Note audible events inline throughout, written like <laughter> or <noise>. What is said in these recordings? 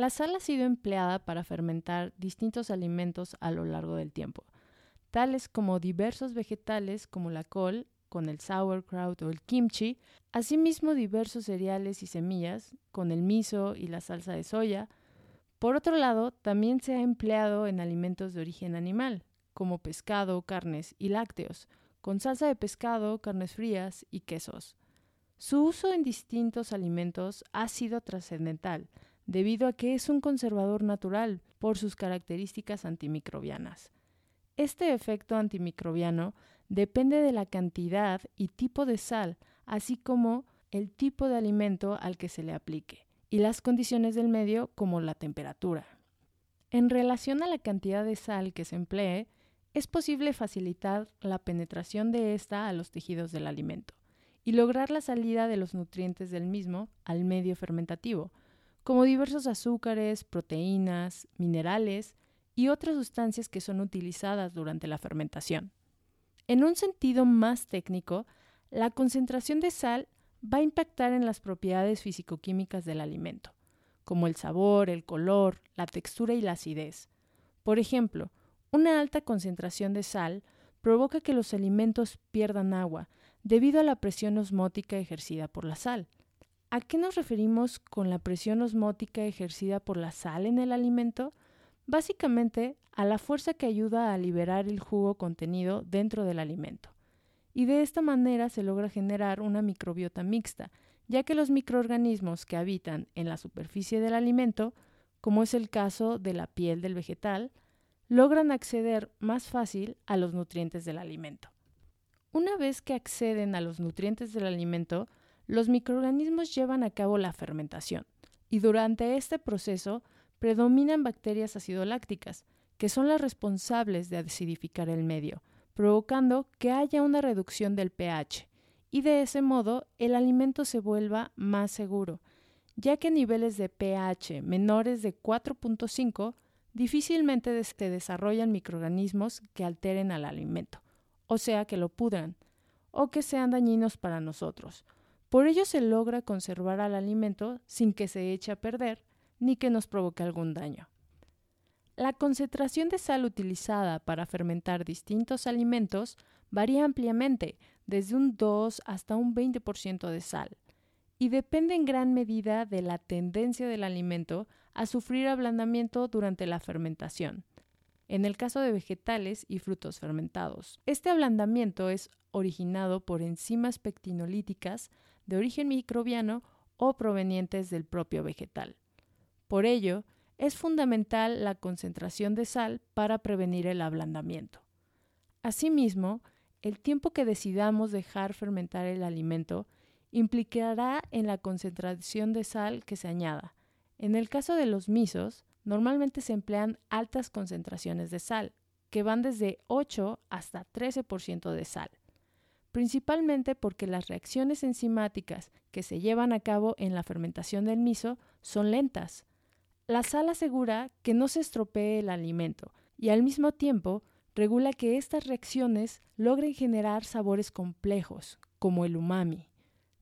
La sal ha sido empleada para fermentar distintos alimentos a lo largo del tiempo, tales como diversos vegetales como la col, con el sauerkraut o el kimchi, asimismo diversos cereales y semillas, con el miso y la salsa de soya. Por otro lado, también se ha empleado en alimentos de origen animal, como pescado, carnes y lácteos, con salsa de pescado, carnes frías y quesos. Su uso en distintos alimentos ha sido trascendental, debido a que es un conservador natural por sus características antimicrobianas. Este efecto antimicrobiano depende de la cantidad y tipo de sal, así como el tipo de alimento al que se le aplique, y las condiciones del medio como la temperatura. En relación a la cantidad de sal que se emplee, es posible facilitar la penetración de ésta a los tejidos del alimento y lograr la salida de los nutrientes del mismo al medio fermentativo, como diversos azúcares, proteínas, minerales y otras sustancias que son utilizadas durante la fermentación. En un sentido más técnico, la concentración de sal va a impactar en las propiedades fisicoquímicas del alimento, como el sabor, el color, la textura y la acidez. Por ejemplo, una alta concentración de sal provoca que los alimentos pierdan agua debido a la presión osmótica ejercida por la sal. ¿A qué nos referimos con la presión osmótica ejercida por la sal en el alimento? Básicamente a la fuerza que ayuda a liberar el jugo contenido dentro del alimento. Y de esta manera se logra generar una microbiota mixta, ya que los microorganismos que habitan en la superficie del alimento, como es el caso de la piel del vegetal, logran acceder más fácil a los nutrientes del alimento. Una vez que acceden a los nutrientes del alimento, los microorganismos llevan a cabo la fermentación y durante este proceso predominan bacterias acidolácticas, que son las responsables de acidificar el medio, provocando que haya una reducción del pH y de ese modo el alimento se vuelva más seguro, ya que niveles de pH menores de 4.5 difícilmente se desarrollan microorganismos que alteren al alimento, o sea, que lo pudran, o que sean dañinos para nosotros. Por ello se logra conservar al alimento sin que se eche a perder ni que nos provoque algún daño. La concentración de sal utilizada para fermentar distintos alimentos varía ampliamente, desde un 2 hasta un 20% de sal, y depende en gran medida de la tendencia del alimento a sufrir ablandamiento durante la fermentación. En el caso de vegetales y frutos fermentados, este ablandamiento es originado por enzimas pectinolíticas de origen microbiano o provenientes del propio vegetal. Por ello, es fundamental la concentración de sal para prevenir el ablandamiento. Asimismo, el tiempo que decidamos dejar fermentar el alimento implicará en la concentración de sal que se añada. En el caso de los misos, normalmente se emplean altas concentraciones de sal, que van desde 8 hasta 13% de sal, principalmente porque las reacciones enzimáticas que se llevan a cabo en la fermentación del miso son lentas. La sal asegura que no se estropee el alimento y al mismo tiempo regula que estas reacciones logren generar sabores complejos, como el umami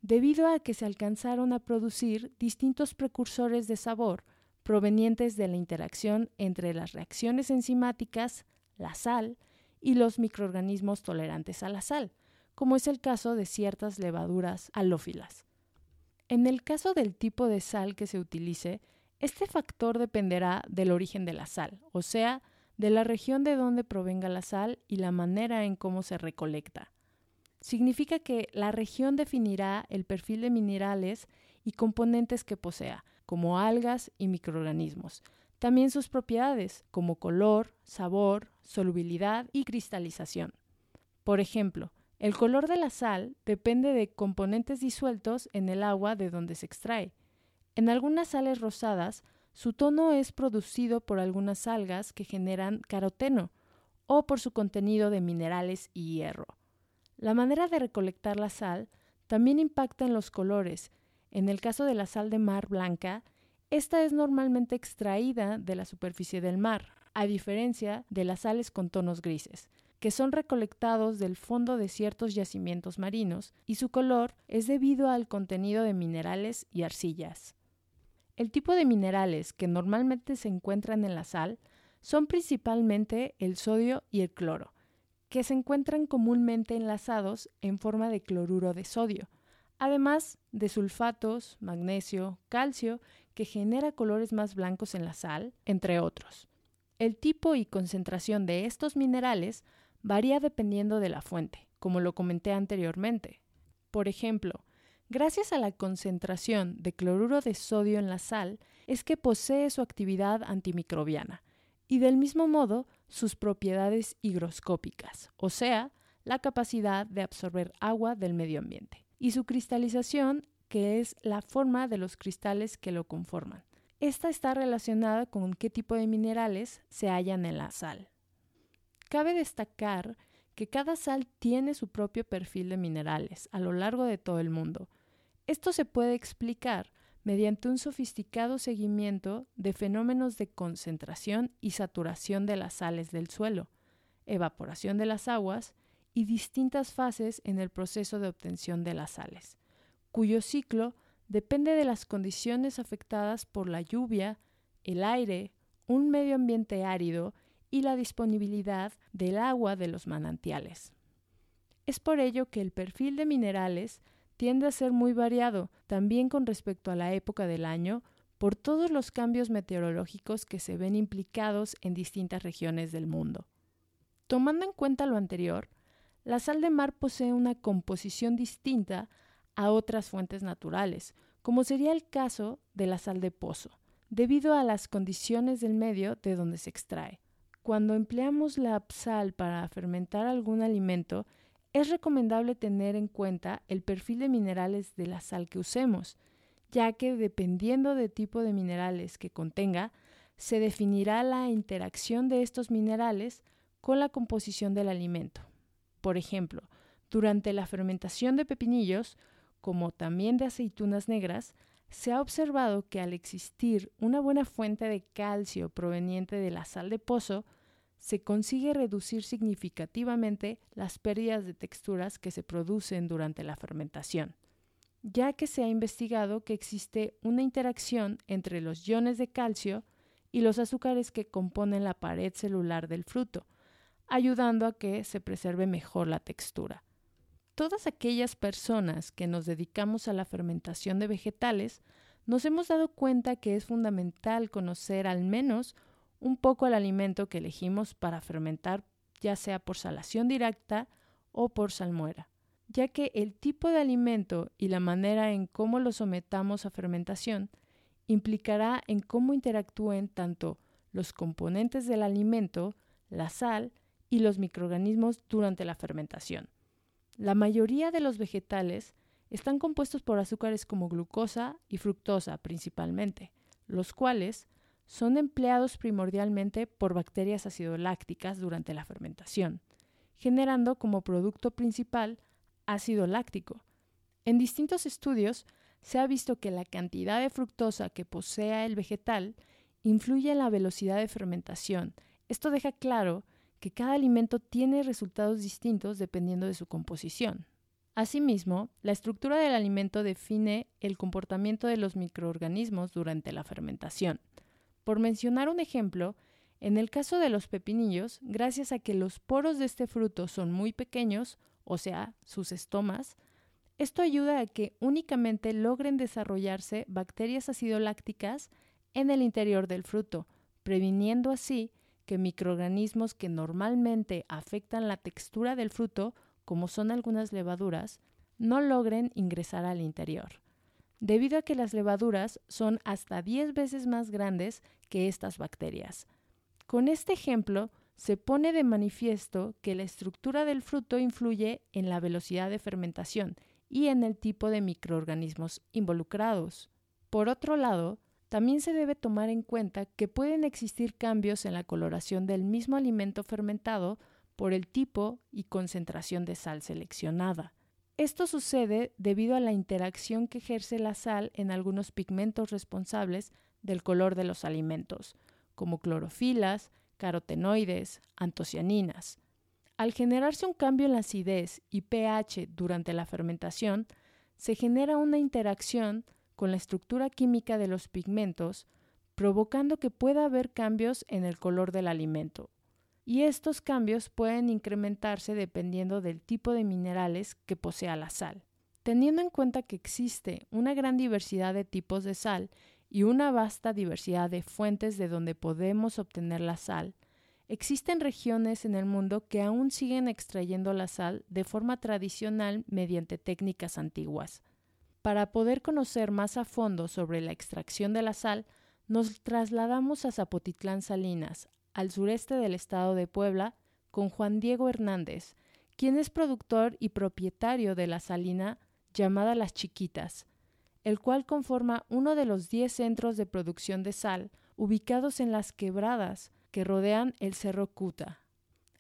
debido a que se alcanzaron a producir distintos precursores de sabor provenientes de la interacción entre las reacciones enzimáticas, la sal y los microorganismos tolerantes a la sal, como es el caso de ciertas levaduras halófilas. En el caso del tipo de sal que se utilice, este factor dependerá del origen de la sal, o sea, de la región de donde provenga la sal y la manera en cómo se recolecta significa que la región definirá el perfil de minerales y componentes que posea, como algas y microorganismos. También sus propiedades, como color, sabor, solubilidad y cristalización. Por ejemplo, el color de la sal depende de componentes disueltos en el agua de donde se extrae. En algunas sales rosadas, su tono es producido por algunas algas que generan caroteno o por su contenido de minerales y hierro. La manera de recolectar la sal también impacta en los colores. En el caso de la sal de mar blanca, esta es normalmente extraída de la superficie del mar, a diferencia de las sales con tonos grises, que son recolectados del fondo de ciertos yacimientos marinos y su color es debido al contenido de minerales y arcillas. El tipo de minerales que normalmente se encuentran en la sal son principalmente el sodio y el cloro, que se encuentran comúnmente enlazados en forma de cloruro de sodio, además de sulfatos, magnesio, calcio, que genera colores más blancos en la sal, entre otros. El tipo y concentración de estos minerales varía dependiendo de la fuente, como lo comenté anteriormente. Por ejemplo, gracias a la concentración de cloruro de sodio en la sal, es que posee su actividad antimicrobiana, y del mismo modo sus propiedades higroscópicas, o sea, la capacidad de absorber agua del medio ambiente, y su cristalización, que es la forma de los cristales que lo conforman. Esta está relacionada con qué tipo de minerales se hallan en la sal. Cabe destacar que cada sal tiene su propio perfil de minerales a lo largo de todo el mundo. Esto se puede explicar mediante un sofisticado seguimiento de fenómenos de concentración y saturación de las sales del suelo, evaporación de las aguas y distintas fases en el proceso de obtención de las sales, cuyo ciclo depende de las condiciones afectadas por la lluvia, el aire, un medio ambiente árido y la disponibilidad del agua de los manantiales. Es por ello que el perfil de minerales tiende a ser muy variado, también con respecto a la época del año, por todos los cambios meteorológicos que se ven implicados en distintas regiones del mundo. Tomando en cuenta lo anterior, la sal de mar posee una composición distinta a otras fuentes naturales, como sería el caso de la sal de pozo, debido a las condiciones del medio de donde se extrae. Cuando empleamos la sal para fermentar algún alimento, es recomendable tener en cuenta el perfil de minerales de la sal que usemos, ya que dependiendo del tipo de minerales que contenga, se definirá la interacción de estos minerales con la composición del alimento. Por ejemplo, durante la fermentación de pepinillos, como también de aceitunas negras, se ha observado que al existir una buena fuente de calcio proveniente de la sal de pozo, se consigue reducir significativamente las pérdidas de texturas que se producen durante la fermentación, ya que se ha investigado que existe una interacción entre los iones de calcio y los azúcares que componen la pared celular del fruto, ayudando a que se preserve mejor la textura. Todas aquellas personas que nos dedicamos a la fermentación de vegetales nos hemos dado cuenta que es fundamental conocer al menos un poco el alimento que elegimos para fermentar, ya sea por salación directa o por salmuera, ya que el tipo de alimento y la manera en cómo lo sometamos a fermentación implicará en cómo interactúen tanto los componentes del alimento, la sal y los microorganismos durante la fermentación. La mayoría de los vegetales están compuestos por azúcares como glucosa y fructosa principalmente, los cuales son empleados primordialmente por bacterias acidolácticas durante la fermentación, generando como producto principal ácido láctico. En distintos estudios se ha visto que la cantidad de fructosa que posea el vegetal influye en la velocidad de fermentación. Esto deja claro que cada alimento tiene resultados distintos dependiendo de su composición. Asimismo, la estructura del alimento define el comportamiento de los microorganismos durante la fermentación. Por mencionar un ejemplo, en el caso de los pepinillos, gracias a que los poros de este fruto son muy pequeños, o sea, sus estomas, esto ayuda a que únicamente logren desarrollarse bacterias acidolácticas en el interior del fruto, previniendo así que microorganismos que normalmente afectan la textura del fruto, como son algunas levaduras, no logren ingresar al interior debido a que las levaduras son hasta 10 veces más grandes que estas bacterias. Con este ejemplo, se pone de manifiesto que la estructura del fruto influye en la velocidad de fermentación y en el tipo de microorganismos involucrados. Por otro lado, también se debe tomar en cuenta que pueden existir cambios en la coloración del mismo alimento fermentado por el tipo y concentración de sal seleccionada. Esto sucede debido a la interacción que ejerce la sal en algunos pigmentos responsables del color de los alimentos, como clorofilas, carotenoides, antocianinas. Al generarse un cambio en la acidez y pH durante la fermentación, se genera una interacción con la estructura química de los pigmentos, provocando que pueda haber cambios en el color del alimento. Y estos cambios pueden incrementarse dependiendo del tipo de minerales que posea la sal. Teniendo en cuenta que existe una gran diversidad de tipos de sal y una vasta diversidad de fuentes de donde podemos obtener la sal, existen regiones en el mundo que aún siguen extrayendo la sal de forma tradicional mediante técnicas antiguas. Para poder conocer más a fondo sobre la extracción de la sal, nos trasladamos a Zapotitlán Salinas, al sureste del estado de Puebla, con Juan Diego Hernández, quien es productor y propietario de la salina llamada Las Chiquitas, el cual conforma uno de los 10 centros de producción de sal ubicados en las quebradas que rodean el Cerro Cuta.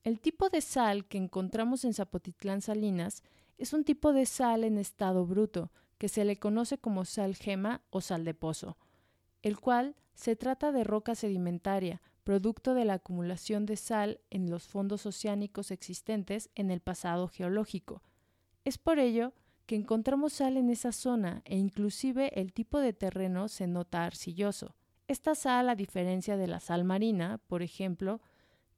El tipo de sal que encontramos en Zapotitlán Salinas es un tipo de sal en estado bruto, que se le conoce como sal gema o sal de pozo, el cual se trata de roca sedimentaria, producto de la acumulación de sal en los fondos oceánicos existentes en el pasado geológico. Es por ello que encontramos sal en esa zona e inclusive el tipo de terreno se nota arcilloso. Esta sal, a diferencia de la sal marina, por ejemplo,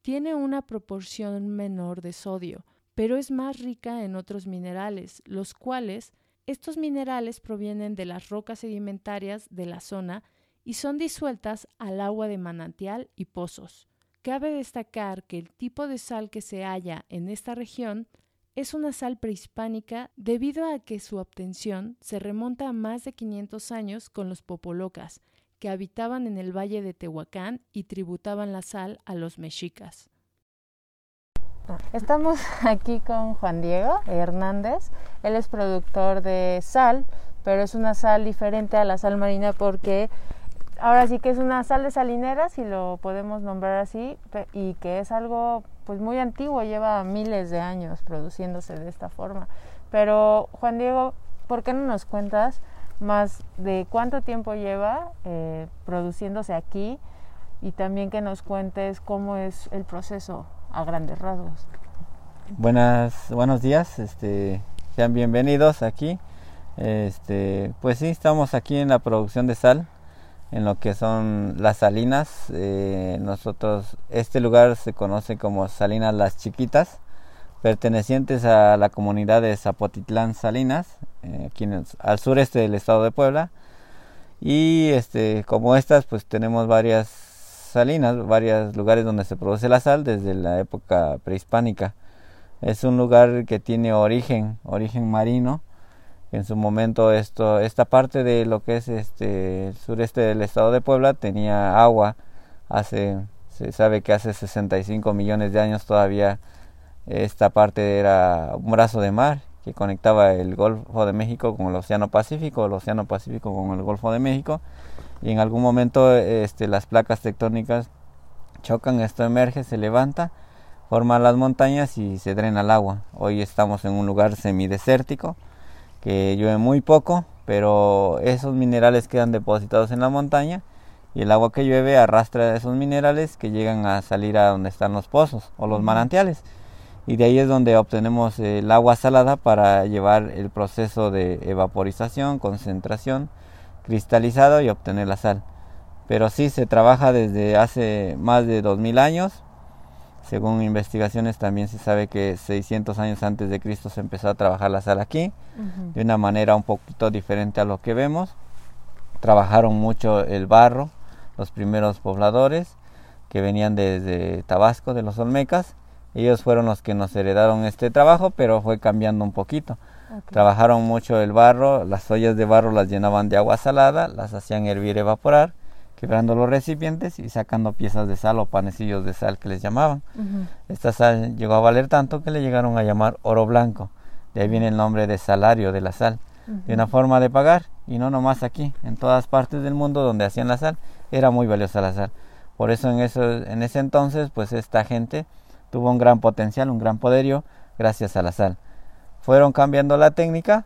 tiene una proporción menor de sodio, pero es más rica en otros minerales, los cuales estos minerales provienen de las rocas sedimentarias de la zona y son disueltas al agua de manantial y pozos. Cabe destacar que el tipo de sal que se halla en esta región es una sal prehispánica debido a que su obtención se remonta a más de 500 años con los popolocas, que habitaban en el valle de Tehuacán y tributaban la sal a los mexicas. Estamos aquí con Juan Diego Hernández. Él es productor de sal, pero es una sal diferente a la sal marina porque ahora sí que es una sal de salinera, si lo podemos nombrar así, y que es algo pues muy antiguo, lleva miles de años produciéndose de esta forma. Pero Juan Diego, ¿por qué no nos cuentas más de cuánto tiempo lleva eh, produciéndose aquí y también que nos cuentes cómo es el proceso a grandes rasgos? Buenas, buenos días, este, sean bienvenidos aquí. Este, pues sí, estamos aquí en la producción de sal en lo que son las salinas. Eh, nosotros, este lugar se conoce como Salinas Las Chiquitas, pertenecientes a la comunidad de Zapotitlán Salinas, eh, al sureste del estado de Puebla. Y este, como estas, pues tenemos varias salinas, varios lugares donde se produce la sal desde la época prehispánica. Es un lugar que tiene origen, origen marino, en su momento esta parte de lo que es este el sureste del estado de Puebla tenía agua hace se sabe que hace 65 millones de años todavía esta parte era un brazo de mar que conectaba el Golfo de México con el Océano Pacífico, el Océano Pacífico con el Golfo de México y en algún momento este las placas tectónicas chocan, esto emerge, se levanta, forma las montañas y se drena el agua. Hoy estamos en un lugar semidesértico que llueve muy poco, pero esos minerales quedan depositados en la montaña y el agua que llueve arrastra esos minerales que llegan a salir a donde están los pozos o los manantiales. Y de ahí es donde obtenemos el agua salada para llevar el proceso de evaporización, concentración, cristalizado y obtener la sal. Pero sí se trabaja desde hace más de 2000 años según investigaciones también se sabe que 600 años antes de Cristo se empezó a trabajar la sal aquí, de una manera un poquito diferente a lo que vemos. Trabajaron mucho el barro, los primeros pobladores que venían desde Tabasco, de los Olmecas. Ellos fueron los que nos heredaron este trabajo, pero fue cambiando un poquito. Trabajaron mucho el barro, las ollas de barro las llenaban de agua salada, las hacían hervir, evaporar quebrando los recipientes y sacando piezas de sal o panecillos de sal que les llamaban. Esta sal llegó a valer tanto que le llegaron a llamar oro blanco. De ahí viene el nombre de salario de la sal. De una forma de pagar, y no nomás aquí, en todas partes del mundo donde hacían la sal, era muy valiosa la sal. Por eso en, eso, en ese entonces, pues esta gente tuvo un gran potencial, un gran poderío, gracias a la sal. Fueron cambiando la técnica,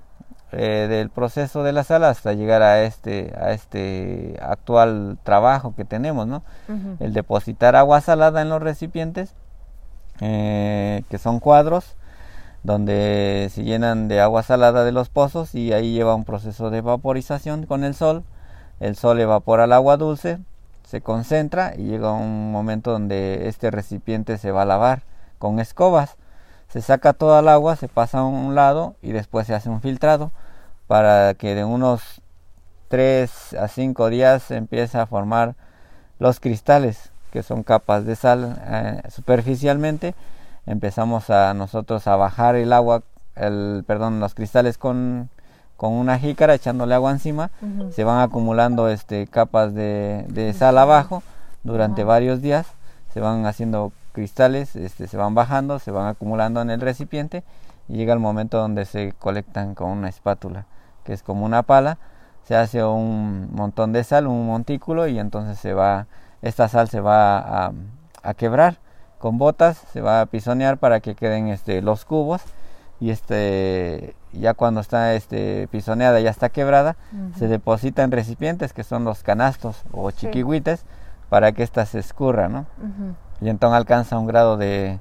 eh, del proceso de la sal hasta llegar a este a este actual trabajo que tenemos no el depositar agua salada en los recipientes eh, que son cuadros donde se llenan de agua salada de los pozos y ahí lleva un proceso de vaporización con el sol. El sol evapora el agua dulce, se concentra y llega un momento donde este recipiente se va a lavar con escobas. Se saca toda el agua, se pasa a un lado y después se hace un filtrado para que de unos 3 a 5 días se empiece a formar los cristales que son capas de sal eh, superficialmente. Empezamos a nosotros a bajar el agua, el, perdón, los cristales con, con una jícara echándole agua encima, se van acumulando este, capas de, de sal abajo durante varios días, se van haciendo cristales, este, se van bajando, se van acumulando en el recipiente y llega el momento donde se colectan con una espátula, que es como una pala, se hace un montón de sal, un montículo y entonces se va, esta sal se va a, a quebrar con botas, se va a pisonear para que queden este, los cubos y este ya cuando está este pisoneada ya está quebrada se deposita en recipientes que son los canastos o chiquihuites para que ésta se escurra ¿no? y entonces alcanza un grado de,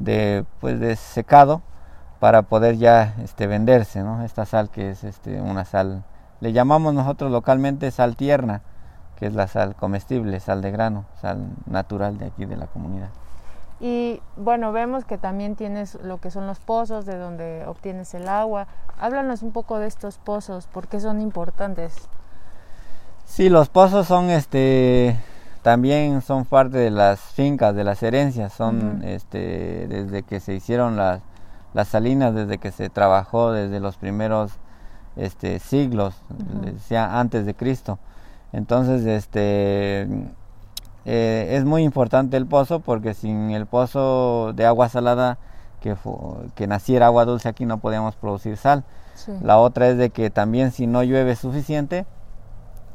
de pues de secado para poder ya este venderse ¿no? esta sal que es este una sal le llamamos nosotros localmente sal tierna que es la sal comestible sal de grano sal natural de aquí de la comunidad y bueno, vemos que también tienes lo que son los pozos de donde obtienes el agua. Háblanos un poco de estos pozos, ¿por qué son importantes? Sí, los pozos son este también son parte de las fincas, de las herencias, son este desde que se hicieron las, las salinas, desde que se trabajó desde los primeros este siglos, decía antes de Cristo. Entonces, este eh, es muy importante el pozo porque sin el pozo de agua salada que, que naciera agua dulce aquí no podíamos producir sal. La otra es de que también si no llueve suficiente,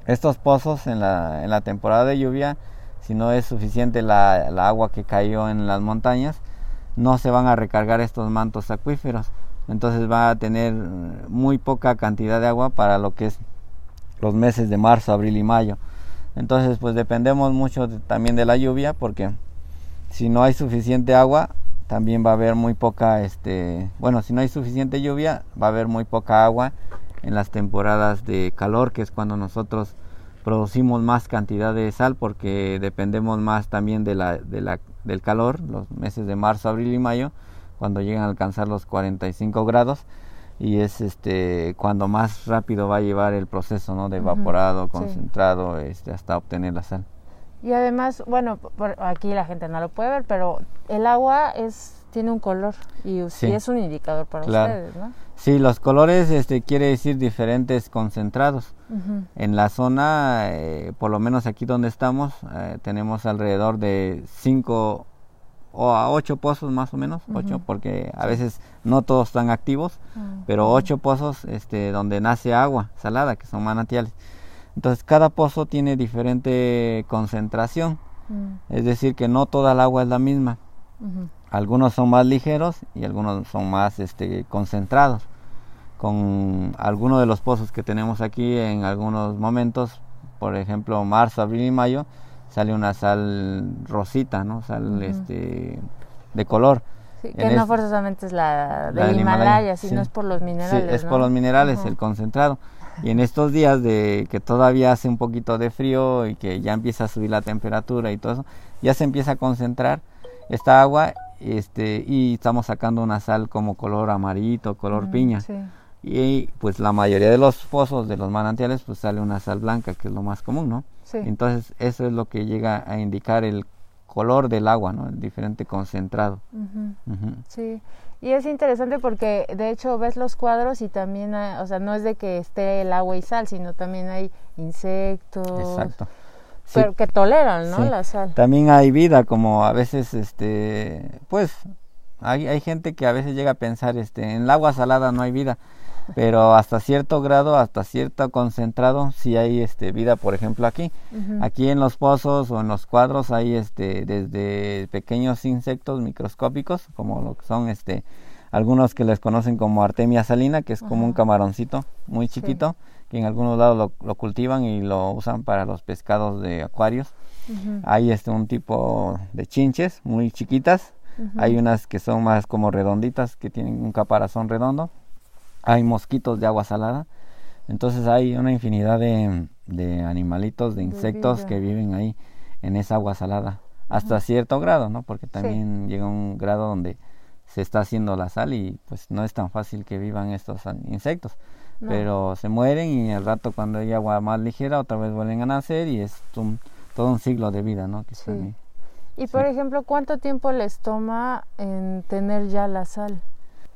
estos pozos en la, en la temporada de lluvia, si no es suficiente la, la, agua que cayó en las montañas, no se van a recargar estos mantos acuíferos. Entonces va a tener muy poca cantidad de agua para lo que es los meses de marzo, abril y mayo. Entonces, pues dependemos mucho también de la lluvia porque si no hay suficiente agua, también va a haber muy poca, este, bueno, si no hay suficiente lluvia, va a haber muy poca agua en las temporadas de calor, que es cuando nosotros producimos más cantidad de sal porque dependemos más también de la, de la, del calor, los meses de marzo, abril y mayo, cuando llegan a alcanzar los 45 grados y es este cuando más rápido va a llevar el proceso ¿no? de evaporado, concentrado, este, hasta obtener la sal. Y además, bueno, aquí la gente no lo puede ver, pero el agua es tiene un color y, es un indicador para ustedes, ¿no? Sí, los colores este, quiere decir diferentes concentrados. En la zona, eh, por lo menos aquí donde estamos, eh, tenemos alrededor de cinco o a ocho pozos más o menos, ocho, porque a veces no todos están activos, ah, pero ocho pozos este, donde nace agua salada, que son manantiales. Entonces cada pozo tiene diferente concentración, mm. es decir, que no toda el agua es la misma. Algunos son más ligeros y algunos son más este, concentrados. Con algunos de los pozos que tenemos aquí en algunos momentos, por ejemplo marzo, abril y mayo, sale una sal rosita, ¿no? Sal este de color. que no forzosamente es la del Himalaya, sino es por los minerales. Sí, es por los minerales, el concentrado. Y en estos días de que todavía hace un poquito de frío y que ya empieza a subir la temperatura y todo eso, ya se empieza a concentrar esta agua este y estamos sacando una sal como color amarillito, color piña. Y pues la mayoría de los pozos de los manantiales pues sale una sal blanca, que es lo más común, ¿no? Entonces eso es lo que llega a indicar el color del agua, ¿no? El diferente concentrado. Sí. Y es interesante porque de hecho ves los cuadros y también, o sea, no es de que esté el agua y sal, sino también hay insectos. Exacto. Pero que toleran, ¿no? La sal. También hay vida, como a veces, este, pues, hay, hay gente que a veces llega a pensar, este, en el agua salada no hay vida pero hasta cierto grado, hasta cierto concentrado, sí hay este vida, por ejemplo aquí, aquí en los pozos o en los cuadros hay este desde pequeños insectos microscópicos, como lo que son este algunos que les conocen como Artemia salina, que es como un camaroncito muy chiquito, que en algunos lados lo, cultivan y lo usan para los pescados de acuarios. Hay este un tipo de chinches muy chiquitas. Hay unas que son más como redonditas, que tienen un caparazón redondo. Hay mosquitos de agua salada. Entonces hay una infinidad de, de animalitos, de insectos que viven ahí en esa agua salada. Hasta cierto grado, ¿no? Porque también llega un grado donde se está haciendo la sal y pues no es tan fácil que vivan estos insectos. Pero se mueren y al rato cuando hay agua más ligera otra vez vuelven a nacer y es todo un siglo de vida, ¿no? Que sí. Y por ejemplo, ¿cuánto tiempo les toma en tener ya la sal?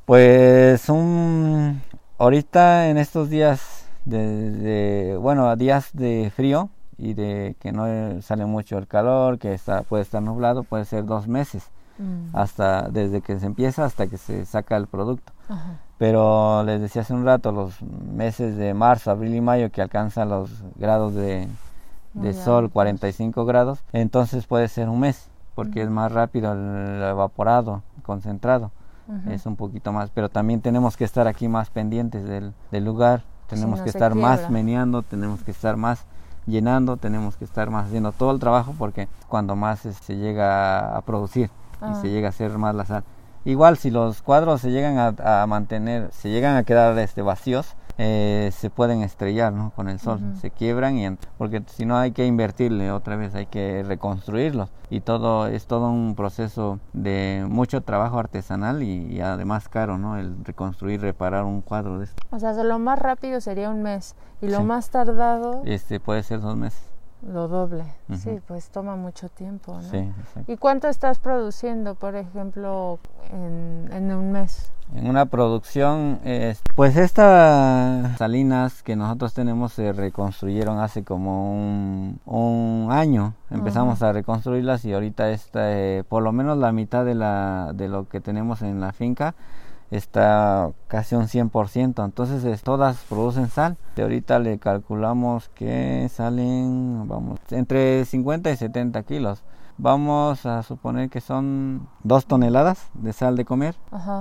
Pues un ahorita en estos días de, bueno, días de frío y de que no sale mucho el calor, que está puede estar nublado, puede ser dos meses. Mm. hasta desde que se empieza hasta que se saca el producto. Pero les decía hace un rato, los meses de marzo, abril y mayo que alcanzan los grados de, de sol, 45 grados, entonces puede ser un mes, porque es más rápido el evaporado, concentrado. Es un poquito más, pero también tenemos que estar aquí más pendientes del, del lugar, tenemos que estar más meneando, tenemos que estar más llenando, tenemos que estar más haciendo todo el trabajo porque cuando más se llega a producir y se llega a hacer más la sal. Igual si los cuadros se llegan a, mantener, se llegan a quedar este, vacíos, eh, se pueden estrellar ¿no? con el sol, se quiebran y porque si no hay que invertirle otra vez, hay que reconstruirlos y todo es todo un proceso de mucho trabajo artesanal y, además caro, ¿no? El reconstruir, reparar un cuadro de esto. O sea, lo más rápido sería un mes y lo más tardado este puede ser dos meses. Lo doble, sí, pues toma mucho tiempo, ¿no? Sí, ¿Y cuánto estás produciendo, por ejemplo, en, un mes? En una producción, pues estas salinas que nosotros tenemos se reconstruyeron hace como un, año. Empezamos a reconstruirlas y ahorita está eh, por lo menos la mitad de, la, de lo que tenemos en la finca está casi un 100%, entonces todas producen sal. De ahorita le calculamos que salen, vamos, entre 50 y 70 kilos. Vamos a suponer que son dos toneladas de sal de comer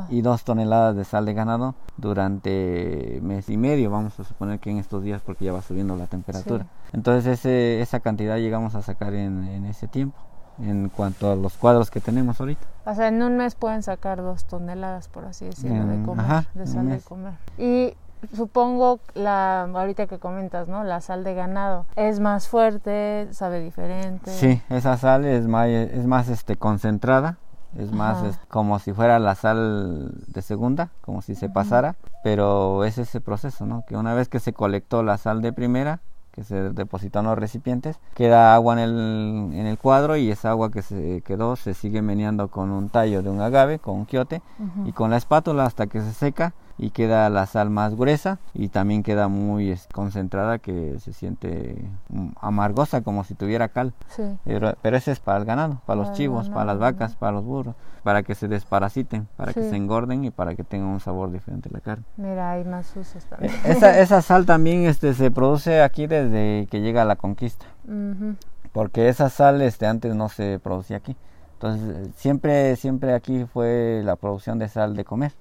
y dos toneladas de sal de ganado durante mes y medio. Vamos a suponer que en estos días porque ya va subiendo la temperatura. Entonces ese, esa cantidad llegamos a sacar en ese tiempo en cuanto a los cuadros que tenemos ahorita. O sea, en un mes pueden sacar dos toneladas, por así decirlo, de comer, de sal de comer. Y supongo la ahorita que comentas, ¿no? La sal de ganado es más fuerte, sabe diferente. Sí, esa sal es más es más este concentrada, es más como si fuera la sal de segunda, como si se pasara, pero es ese proceso, ¿no? Que una vez que se colectó la sal de primera, que se depositó en los recipientes, queda agua en el, en el cuadro y esa agua que se quedó se sigue meneando con un tallo de un agave, con un quiote y con la espátula hasta que se seca y queda la sal más gruesa y también queda muy concentrada que se siente mm, amargosa como si tuviera cal. Pero, pero ese es para el ganado, para los chivos, para las vacas, para los burros, para que se desparasiten, para que se engorden y para que tengan un sabor diferente la carne. Mira, hay más usos también. E, esa, <laughs> esa sal también este, se produce aquí desde que llega la conquista. Porque esa sal este, antes no se producía aquí. Entonces, siempre, siempre aquí fue la producción de sal de comer.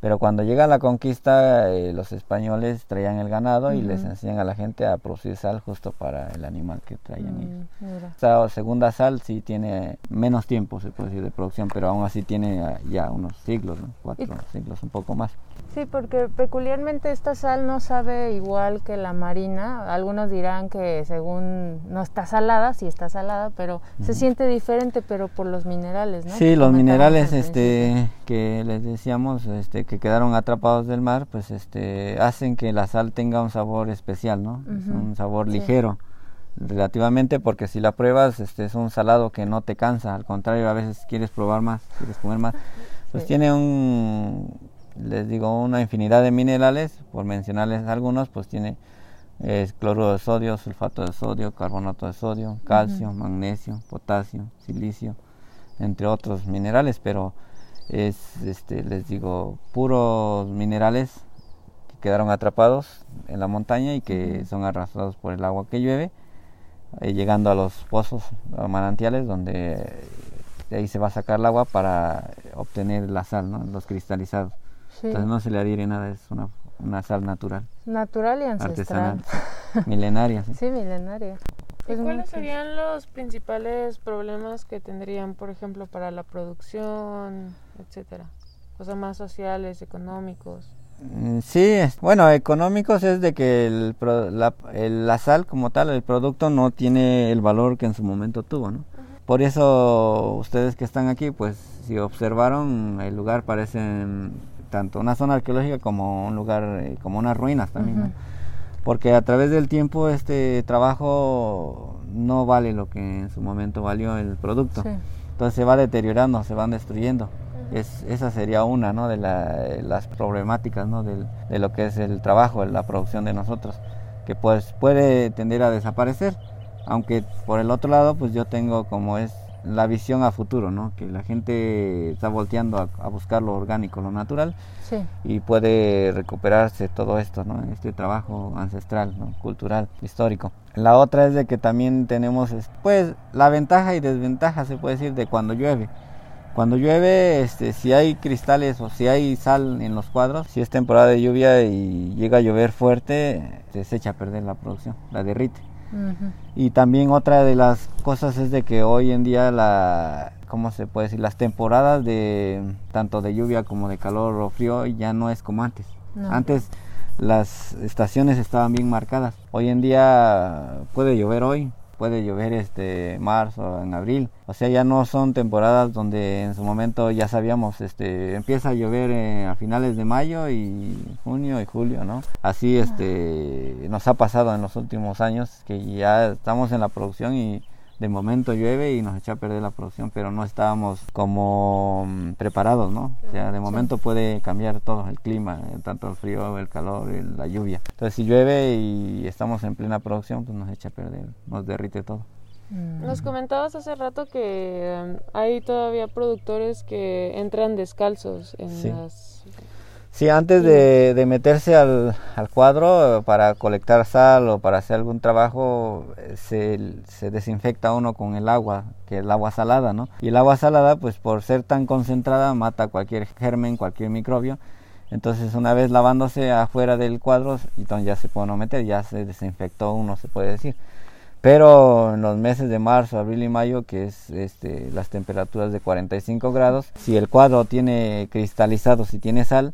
Pero cuando llega la conquista, eh, los españoles traían el ganado y les enseñan a la gente a producir sal justo para el animal que traían mm, ellos. Esta segunda sal sí tiene menos tiempo, se puede decir, de producción, pero aún así tiene ah, ya unos siglos, cuatro siglos, un poco más. Sí, porque peculiarmente esta sal no sabe igual que la marina. Algunos dirán que según no está salada, sí está salada, pero se siente diferente, pero por los minerales, ¿no? Sí, los minerales este, que les decíamos este, que quedaron atrapados del mar, pues este, hacen que la sal tenga un sabor especial, ¿no? es un sabor ligero relativamente porque si la pruebas este es un salado que no te cansa al contrario a veces quieres probar más quieres comer más. Pues tiene un les digo, una infinidad de minerales, por mencionarles algunos, pues tiene cloruro de sodio, sulfato de sodio, carbonato de sodio, calcio, magnesio, potasio, silicio, entre otros minerales, pero es, este, les digo, puros minerales que quedaron atrapados en la montaña y que son arrastrados por el agua que llueve, eh, llegando a los pozos, a manantiales, donde de ahí se va a sacar el agua para obtener la sal, ¿no? los cristalizados. Entonces no se le adhiere nada, es una, una sal natural. Natural y ancestral. Artesanal. <laughs> milenaria. Sí. milenaria. Pues ¿Y cuáles serían los principales problemas que tendrían, por ejemplo, para la producción, etcétera? O sea, más sociales, económicos. Mm, Sí, bueno, económicos es de que el la, el- la sal como tal, el producto no tiene el valor que en su momento tuvo, ¿no? Por eso ustedes que están aquí, pues si observaron, el lugar parece mm, tanto una zona arqueológica como un lugar, eh, como unas ruinas también. Porque a través del tiempo este trabajo no vale lo que en su momento valió el producto. Sí. Entonces se va deteriorando, se van destruyendo. Es, esa sería una ¿no? de la- las problemáticas ¿no? de lo que es el trabajo, la producción de nosotros, que pues puede tender a desaparecer, aunque por el otro lado pues yo tengo como es la visión a futuro, ¿no? que la gente está volteando a, a buscar lo orgánico, lo natural, Sí. y puede recuperarse todo esto, ¿no? Este trabajo ancestral, ¿no? cultural, histórico. La otra es de que también tenemos, es- pues, la ventaja y desventaja, se puede decir, de cuando llueve. Cuando llueve, este, si hay cristales o si hay sal en los cuadros, si es temporada de lluvia y llega a llover fuerte, se echa a perder la producción, la derrite. Y también otra de las cosas es de que hoy en día la ¿cómo se puede decir? las temporadas de tanto de lluvia como de calor o frío ya no es como antes. No. Antes las estaciones estaban bien marcadas. Hoy en día puede llover hoy, puede llover este marzo, en abril. O sea, ya no son temporadas donde en su momento ya sabíamos, este empieza a llover eh, a finales de mayo y junio y julio, ¿no? Así este nos ha pasado en los últimos años que ya estamos en la producción y de momento llueve y nos echa a perder la producción, pero no estábamos como mm, preparados, ¿no? O sea, de momento puede cambiar todo el clima, eh, tanto el frío, el calor, la lluvia. Entonces, si llueve y estamos en plena producción, pues nos echa a perder, nos derrite todo. Mm. Nos comentabas hace rato que um, hay todavía productores que entran descalzos en Sí. las... Sí, antes de, de meterse al, al cuadro para colectar sal o para hacer algún trabajo, eh, se, se desinfecta uno con el agua, que es el agua salada, ¿no? Y el agua salada, pues por ser tan concentrada, mata cualquier germen, cualquier microbio. Entonces, una vez lavándose afuera del cuadro, entonces ya se puede uno meter, ya se desinfectó uno, se puede decir. Pero en los meses de marzo, abril y mayo, que es este, las temperaturas de 45 grados, si el cuadro tiene cristalizado, si tiene sal,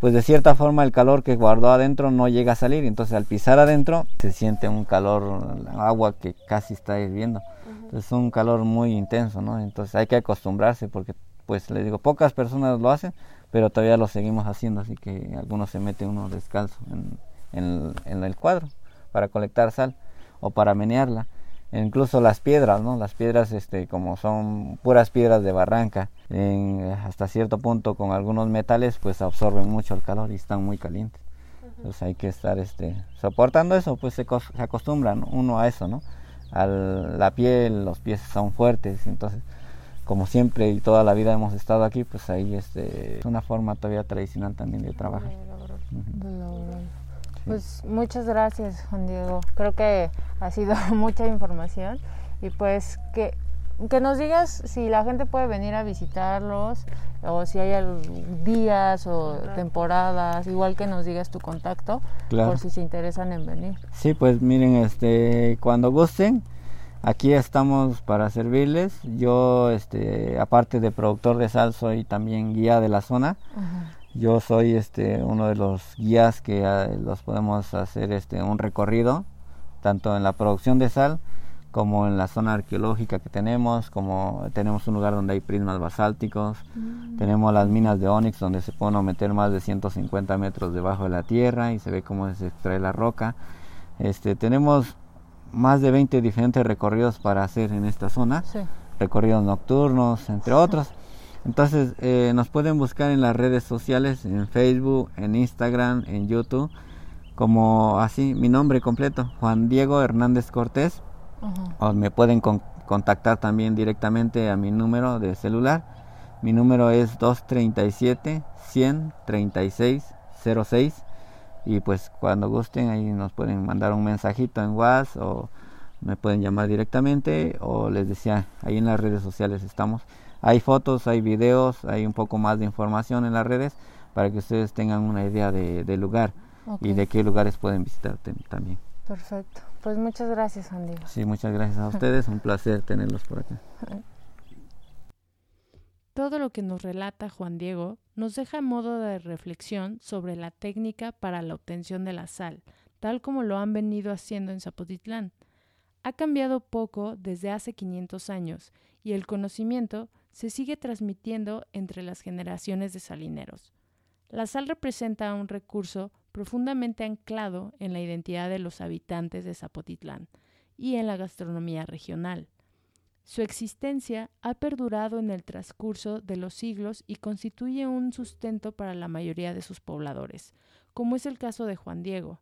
pues de cierta forma el calor que guardó adentro no llega a salir. Entonces al pisar adentro se siente un calor, agua que casi está hirviendo. Entonces es un calor muy intenso, ¿no? Entonces hay que acostumbrarse porque, pues les digo, pocas personas lo hacen, pero todavía lo seguimos haciendo, así que algunos se meten uno descalzo en, en- en el cuadro para colectar sal o para menearla. Incluso las piedras, ¿no? Las piedras, este, como son puras piedras de barranca, en- hasta cierto punto con algunos metales, pues absorben mucho el calor y están muy calientes. Entonces hay que estar, este, soportando eso, pues se, se acostumbra ¿no? uno a eso, ¿no? A la piel, los pies son fuertes, entonces, como siempre y toda la vida hemos estado aquí, pues ahí, este, es una forma todavía tradicional también de trabajar. Pues muchas gracias, Juan Diego. Creo que ha sido <laughs> mucha información y pues que, que nos digas si la gente puede venir a visitarlos o si hay días o temporadas, igual que nos digas tu contacto Claro. por si se interesan en venir. Sí, pues miren, este, cuando gusten, aquí estamos para servirles. Yo, este, aparte de productor de sal, soy también guía de la zona. Yo soy, este, uno de los guías que ah, los podemos hacer, este, un recorrido, tanto en la producción de sal como en la zona arqueológica que tenemos, como tenemos un lugar donde hay prismas basálticos, tenemos las minas de ónix donde se pueden meter más de 150 metros debajo de la tierra y se ve cómo se extrae la roca. Este, tenemos más de 20 diferentes recorridos para hacer en esta zona, Sí. recorridos nocturnos, entre otros. Entonces eh, nos pueden buscar en las redes sociales, en Facebook, en Instagram, en YouTube, como así, mi nombre completo, Juan Diego Hernández Cortés, o me pueden con- contactar también directamente a mi número de celular. Mi número es 237 136 06 y pues cuando gusten ahí nos pueden mandar un mensajito en WhatsApp o me pueden llamar directamente o les decía ahí en las redes sociales estamos. Hay fotos, hay videos, hay un poco más de información en las redes para que ustedes tengan una idea de- del lugar y de qué lugares pueden visitar también. Perfecto. Pues muchas gracias, Andy. Sí, muchas gracias a ustedes. Un placer tenerlos por acá. Todo lo que nos relata Juan Diego nos deja modo de reflexión sobre la técnica para la obtención de la sal, tal como lo han venido haciendo en Zapotitlán. Ha cambiado poco desde hace 500 años y el conocimiento se sigue transmitiendo entre las generaciones de salineros. La sal representa un recurso profundamente anclado en la identidad de los habitantes de Zapotitlán y en la gastronomía regional. Su existencia ha perdurado en el transcurso de los siglos y constituye un sustento para la mayoría de sus pobladores, como es el caso de Juan Diego.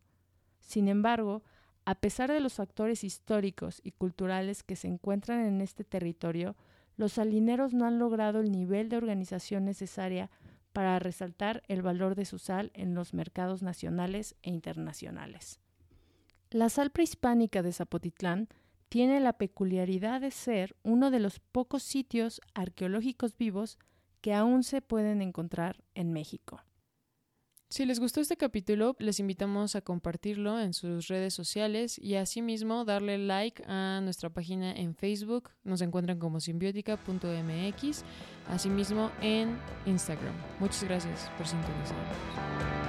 Sin embargo, a pesar de los factores históricos y culturales que se encuentran en este territorio, los salineros no han logrado el nivel de organización necesaria para resaltar el valor de su sal en los mercados nacionales e internacionales. La sal prehispánica de Zapotitlán tiene la peculiaridad de ser uno de los pocos sitios arqueológicos vivos que aún se pueden encontrar en México. Si les gustó este capítulo, les invitamos a compartirlo en sus redes sociales y asimismo darle like a nuestra página en Facebook. Nos encuentran como simbiótica.mx, asimismo en Instagram. Muchas gracias por sintonizar.